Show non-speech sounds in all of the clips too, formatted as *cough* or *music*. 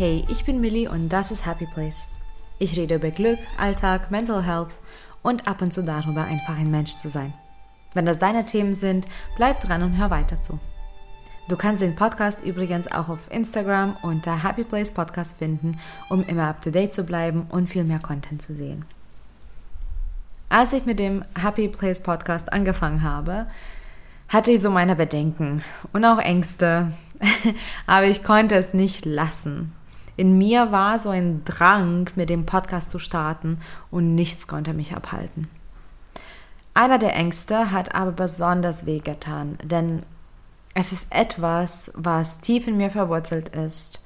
Hey, ich bin Millie und das ist Happy Place. Ich rede über Glück, Alltag, Mental Health und ab und zu darüber, einfach ein Mensch zu sein. Wenn das deine Themen sind, bleib dran und hör weiter zu. Du kannst den Podcast übrigens auch auf Instagram unter Happy Place Podcast finden, um immer up to date zu bleiben und viel mehr Content zu sehen. Als ich mit dem Happy Place Podcast angefangen habe, hatte ich so meine Bedenken und auch Ängste, *laughs* aber ich konnte es nicht lassen in mir war so ein Drang, mit dem Podcast zu starten und nichts konnte mich abhalten. Einer der Ängste hat aber besonders wehgetan, denn es ist etwas, was tief in mir verwurzelt ist,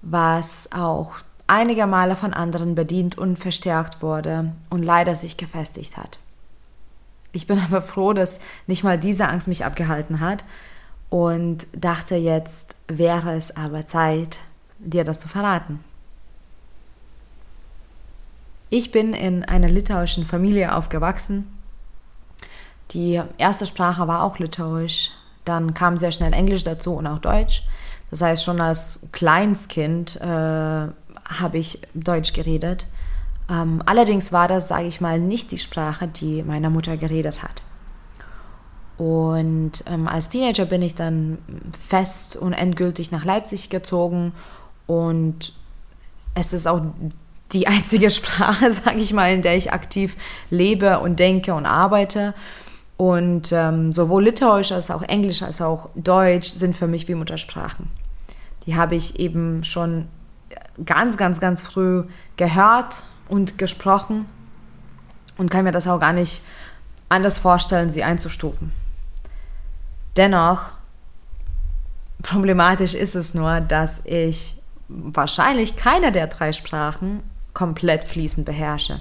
was auch einige Male von anderen bedient und verstärkt wurde und leider sich gefestigt hat. Ich bin aber froh, dass nicht mal diese Angst mich abgehalten hat und dachte jetzt wäre es aber Zeit, dir das zu verraten. Ich bin in einer litauischen Familie aufgewachsen. Die erste Sprache war auch Litauisch. Dann kam sehr schnell Englisch dazu und auch Deutsch. Das heißt, schon als Kleinstkind äh, habe ich Deutsch geredet. Ähm, allerdings war das, sage ich mal, nicht die Sprache, die meine Mutter geredet hat. Und ähm, als Teenager bin ich dann fest und endgültig nach Leipzig gezogen und es ist auch die *laughs* einzige Sprache, sage ich mal, in der ich aktiv lebe und denke und arbeite. Und ähm, sowohl Litauisch als auch Englisch als auch Deutsch sind für mich wie Muttersprachen. Die habe ich eben schon ganz, ganz, ganz früh gehört und gesprochen und kann mir das auch gar nicht anders vorstellen, sie einzustufen. Dennoch, problematisch ist es nur, dass ich wahrscheinlich keine der drei Sprachen komplett fließend beherrsche.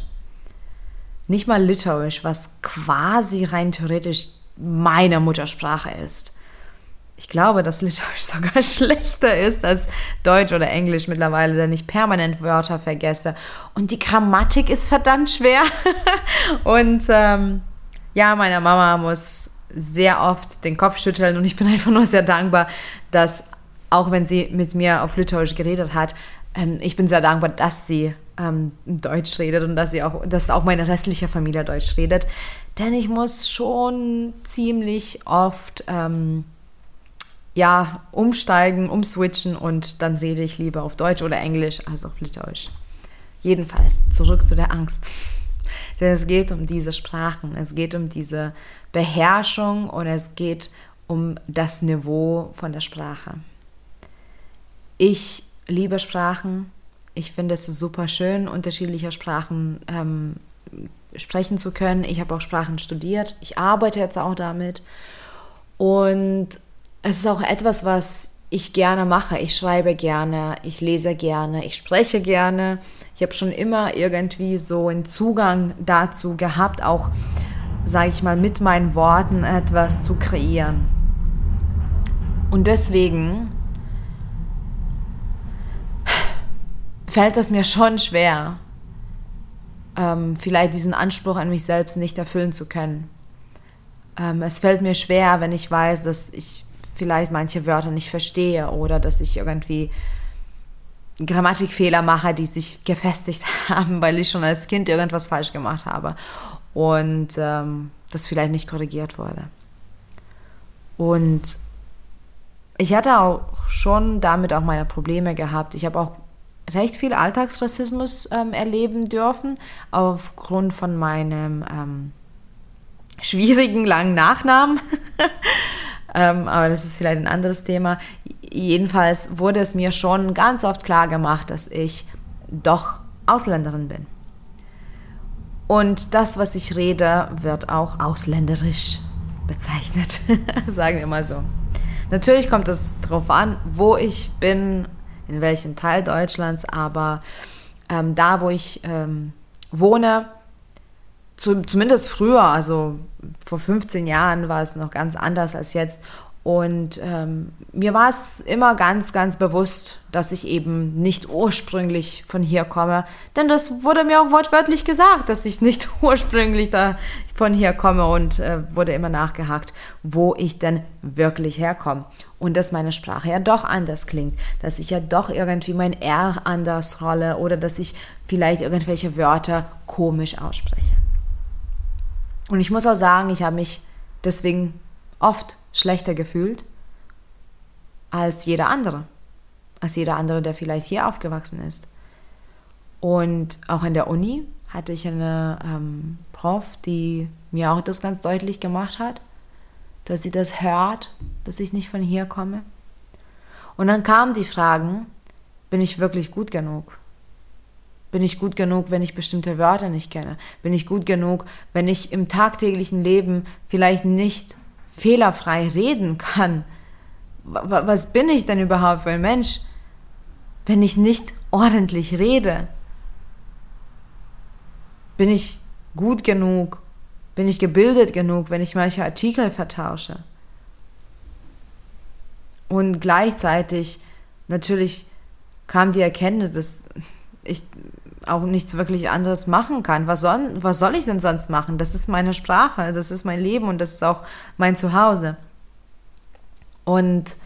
Nicht mal Litauisch, was quasi rein theoretisch meine Muttersprache ist. Ich glaube, dass Litauisch *laughs* sogar schlechter ist als Deutsch oder Englisch mittlerweile, denn ich permanent Wörter vergesse. Und die Grammatik ist verdammt schwer. *laughs* und ähm, ja, meine Mama muss sehr oft den Kopf schütteln und ich bin einfach nur sehr dankbar, dass auch wenn sie mit mir auf Litauisch geredet hat, ähm, ich bin sehr dankbar, dass sie ähm, Deutsch redet und dass sie auch, dass auch meine restliche Familie Deutsch redet. Denn ich muss schon ziemlich oft ähm, ja, umsteigen, umswitchen und dann rede ich lieber auf Deutsch oder Englisch als auf Litauisch. Jedenfalls zurück zu der Angst. *laughs* Denn es geht um diese Sprachen, es geht um diese Beherrschung und es geht um das Niveau von der Sprache. Ich liebe Sprachen. Ich finde es super schön, unterschiedliche Sprachen ähm, sprechen zu können. Ich habe auch Sprachen studiert. Ich arbeite jetzt auch damit. Und es ist auch etwas, was ich gerne mache. Ich schreibe gerne, ich lese gerne, ich spreche gerne. Ich habe schon immer irgendwie so einen Zugang dazu gehabt, auch, sage ich mal, mit meinen Worten etwas zu kreieren. Und deswegen fällt es mir schon schwer, ähm, vielleicht diesen Anspruch an mich selbst nicht erfüllen zu können. Ähm, es fällt mir schwer, wenn ich weiß, dass ich vielleicht manche Wörter nicht verstehe oder dass ich irgendwie Grammatikfehler mache, die sich gefestigt *laughs* haben, weil ich schon als Kind irgendwas falsch gemacht habe und ähm, das vielleicht nicht korrigiert wurde. Und ich hatte auch schon damit auch meine Probleme gehabt. Ich habe auch recht viel Alltagsrassismus ähm, erleben dürfen, aufgrund von meinem ähm, schwierigen langen Nachnamen. *laughs* ähm, aber das ist vielleicht ein anderes Thema. Jedenfalls wurde es mir schon ganz oft klar gemacht, dass ich doch Ausländerin bin. Und das, was ich rede, wird auch ausländerisch bezeichnet, *laughs* sagen wir mal so. Natürlich kommt es darauf an, wo ich bin, in welchem Teil Deutschlands, aber ähm, da, wo ich ähm, wohne, zu, zumindest früher, also vor 15 Jahren war es noch ganz anders als jetzt. Und ähm, mir war es immer ganz, ganz bewusst, dass ich eben nicht ursprünglich von hier komme. Denn das wurde mir auch wortwörtlich gesagt, dass ich nicht *laughs* ursprünglich da von hier komme und äh, wurde immer nachgehakt, wo ich denn wirklich herkomme. Und dass meine Sprache ja doch anders klingt, dass ich ja doch irgendwie mein R anders rolle oder dass ich vielleicht irgendwelche Wörter komisch ausspreche. Und ich muss auch sagen, ich habe mich deswegen oft schlechter gefühlt als jeder andere. Als jeder andere, der vielleicht hier aufgewachsen ist. Und auch in der Uni hatte ich eine ähm, Prof, die mir auch das ganz deutlich gemacht hat, dass sie das hört, dass ich nicht von hier komme. Und dann kamen die Fragen, bin ich wirklich gut genug? Bin ich gut genug, wenn ich bestimmte Wörter nicht kenne? Bin ich gut genug, wenn ich im tagtäglichen Leben vielleicht nicht fehlerfrei reden kann. Was bin ich denn überhaupt für ein Mensch, wenn ich nicht ordentlich rede? Bin ich gut genug? Bin ich gebildet genug, wenn ich manche Artikel vertausche? Und gleichzeitig natürlich kam die Erkenntnis, dass ich auch nichts wirklich anderes machen kann. Was soll, was soll ich denn sonst machen? Das ist meine Sprache, das ist mein Leben und das ist auch mein Zuhause. Und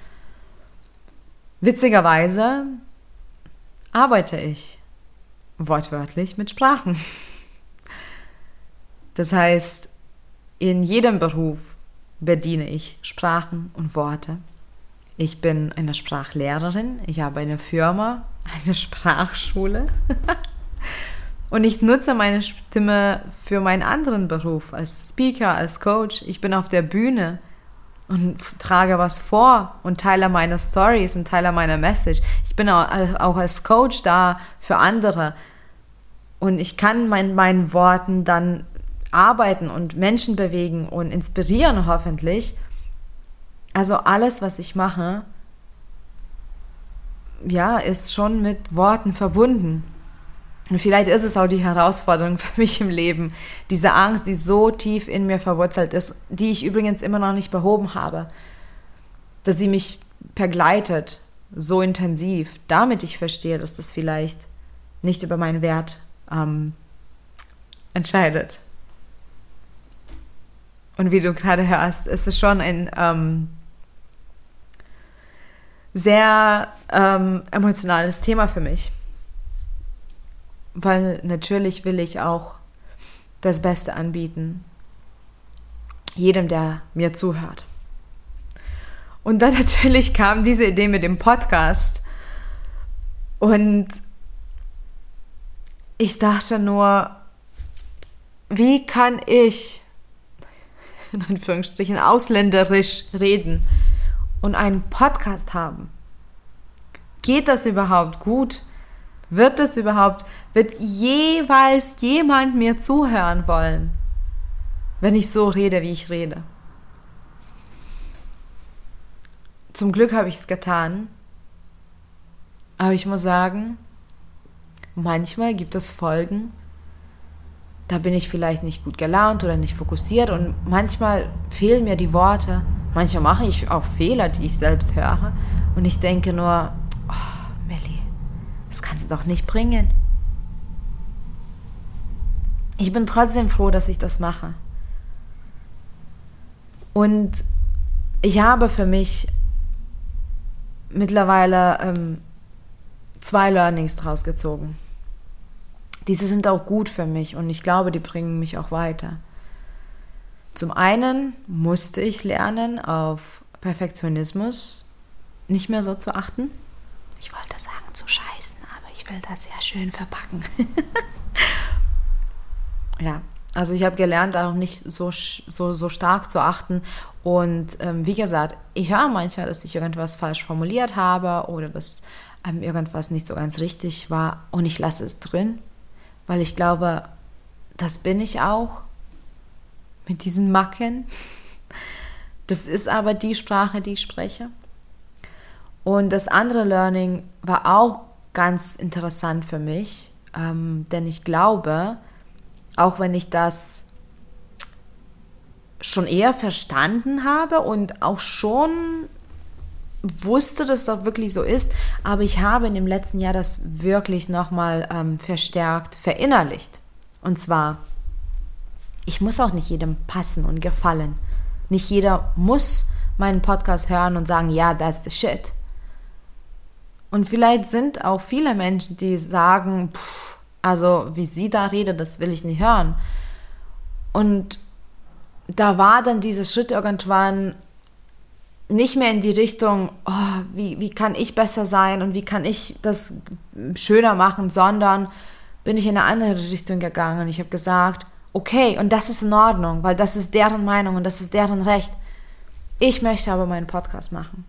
witzigerweise arbeite ich wortwörtlich mit Sprachen. Das heißt, in jedem Beruf bediene ich Sprachen und Worte. Ich bin eine Sprachlehrerin, ich habe eine Firma, eine Sprachschule. *laughs* Und ich nutze meine Stimme für meinen anderen Beruf, als Speaker, als Coach. Ich bin auf der Bühne und trage was vor und teile meine Stories und teile meine Message. Ich bin auch als Coach da für andere. Und ich kann mit meinen Worten dann arbeiten und Menschen bewegen und inspirieren hoffentlich. Also alles, was ich mache, ja, ist schon mit Worten verbunden. Und vielleicht ist es auch die Herausforderung *laughs* für mich im Leben, diese Angst, die so tief in mir verwurzelt ist, die ich übrigens immer noch nicht behoben habe, dass sie mich begleitet, so intensiv, damit ich verstehe, dass das vielleicht nicht über meinen Wert ähm, entscheidet. Und wie du gerade hörst, ist es schon ein ähm, sehr ähm, emotionales Thema für mich weil natürlich will ich auch das Beste anbieten. Jedem, der mir zuhört. Und dann *laughs* natürlich kam diese Idee mit dem Podcast. Und ich dachte nur, wie kann ich, *laughs* in Anführungsstrichen, ausländerisch reden und einen Podcast haben? Geht das überhaupt gut? Wird es überhaupt, wird jeweils jemand mir zuhören wollen, wenn ich so rede, wie ich rede? Zum Glück habe ich es getan. Aber ich muss sagen, manchmal gibt es Folgen, da bin ich vielleicht nicht gut gelaunt oder nicht fokussiert und manchmal fehlen mir die Worte. Manchmal mache ich auch Fehler, die ich selbst höre und ich denke nur, doch nicht bringen. Ich bin trotzdem froh, dass ich das mache. Und ich habe für mich mittlerweile ähm, zwei Learnings draus gezogen. Diese sind auch gut für mich und ich glaube, die bringen mich auch weiter. Zum einen musste ich lernen, auf Perfektionismus nicht mehr so zu achten. Ich wollte sagen, zu scheiße ich will das ja schön verpacken. *laughs* ja, also ich habe gelernt, auch nicht so, so, so stark zu achten. Und ähm, wie gesagt, ich höre manchmal, dass ich irgendwas falsch formuliert habe oder dass ähm, irgendwas nicht so ganz richtig war und ich lasse es drin, weil ich glaube, das bin ich auch mit diesen Macken. *laughs* Das ist aber die Sprache, die ich spreche. Und das andere Learning war auch ganz interessant für mich, ähm, denn ich glaube, auch wenn ich das schon eher verstanden habe und auch schon wusste, dass das wirklich so ist, aber ich habe in dem letzten Jahr das wirklich nochmal ähm, verstärkt verinnerlicht. Und zwar, ich muss auch nicht jedem passen und gefallen. Nicht jeder muss meinen Podcast hören und sagen, ja, that's the shit. Und vielleicht sind auch viele Menschen, die sagen, pff, also wie sie da redet, das will ich nicht hören. Und da war dann dieser Schritt irgendwann nicht mehr in die Richtung, oh, wie, wie kann ich besser sein und wie kann ich das schöner machen, sondern bin ich in eine andere Richtung gegangen. Ich habe gesagt, okay, und das ist in Ordnung, weil das ist deren Meinung und das ist deren Recht. Ich möchte aber meinen Podcast machen.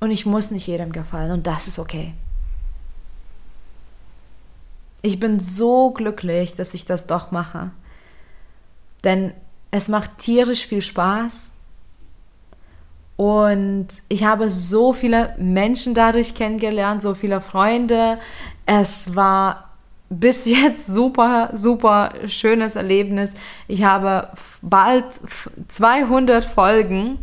Und ich muss nicht jedem gefallen und das ist okay. Ich bin so glücklich, dass ich das doch mache. Denn es macht tierisch viel Spaß und ich habe so viele Menschen dadurch kennengelernt, so viele Freunde. Es war bis jetzt super, super schönes Erlebnis. Ich habe bald 200 Folgen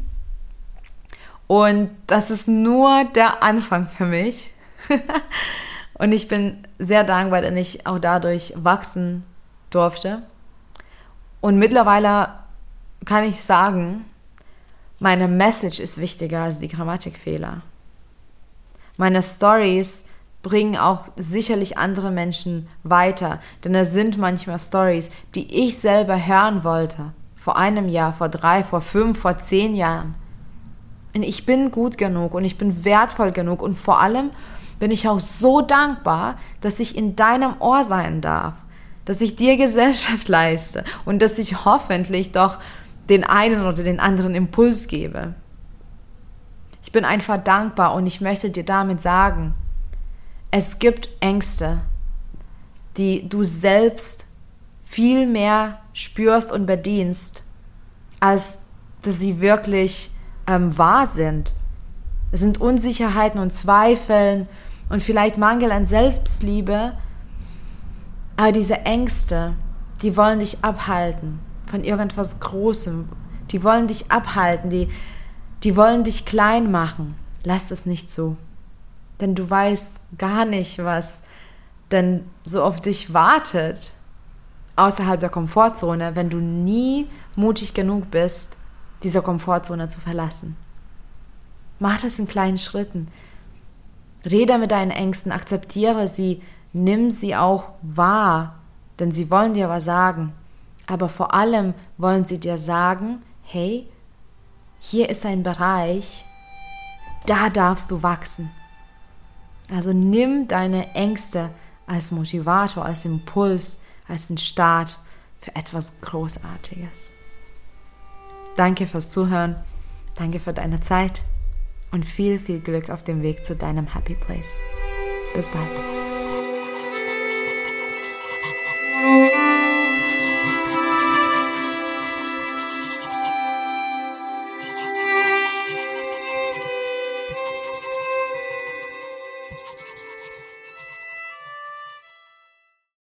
und das ist nur der Anfang für mich. *laughs* und ich bin sehr dankbar, dass ich auch dadurch wachsen durfte. Und mittlerweile kann ich sagen, meine Message ist wichtiger als die Grammatikfehler. Meine Stories bringen auch sicherlich andere Menschen weiter, denn es sind manchmal Stories, die ich selber hören wollte. Vor einem Jahr, vor drei, vor fünf, vor zehn Jahren. Ich bin gut genug und ich bin wertvoll genug und vor allem bin ich auch so dankbar, dass ich in deinem Ohr sein darf, dass ich dir Gesellschaft leiste und dass ich hoffentlich doch den einen oder den anderen Impuls gebe. Ich bin einfach dankbar und ich möchte dir damit sagen, es gibt Ängste, die du selbst viel mehr spürst und bedienst, als dass sie wirklich ähm, wahr sind. Es sind Unsicherheiten und Zweifeln und vielleicht Mangel an Selbstliebe, aber diese Ängste, die wollen dich abhalten von irgendwas Großem. Die wollen dich abhalten, die, die wollen dich klein machen. Lass das nicht zu. Denn du weißt gar nicht, was denn so auf dich wartet außerhalb der Komfortzone, wenn du nie mutig genug bist, diese Komfortzone zu verlassen. Mach das in kleinen Schritten. Rede mit deinen Ängsten, akzeptiere sie, nimm sie auch wahr, denn sie wollen dir was sagen. Aber vor allem wollen sie dir sagen, hey, hier ist ein Bereich, da darfst du wachsen. Also nimm deine Ängste als Motivator, als Impuls, als einen Start für etwas Großartiges. Danke fürs Zuhören, danke für deine Zeit und viel, viel Glück auf dem Weg zu deinem Happy Place. Bis bald.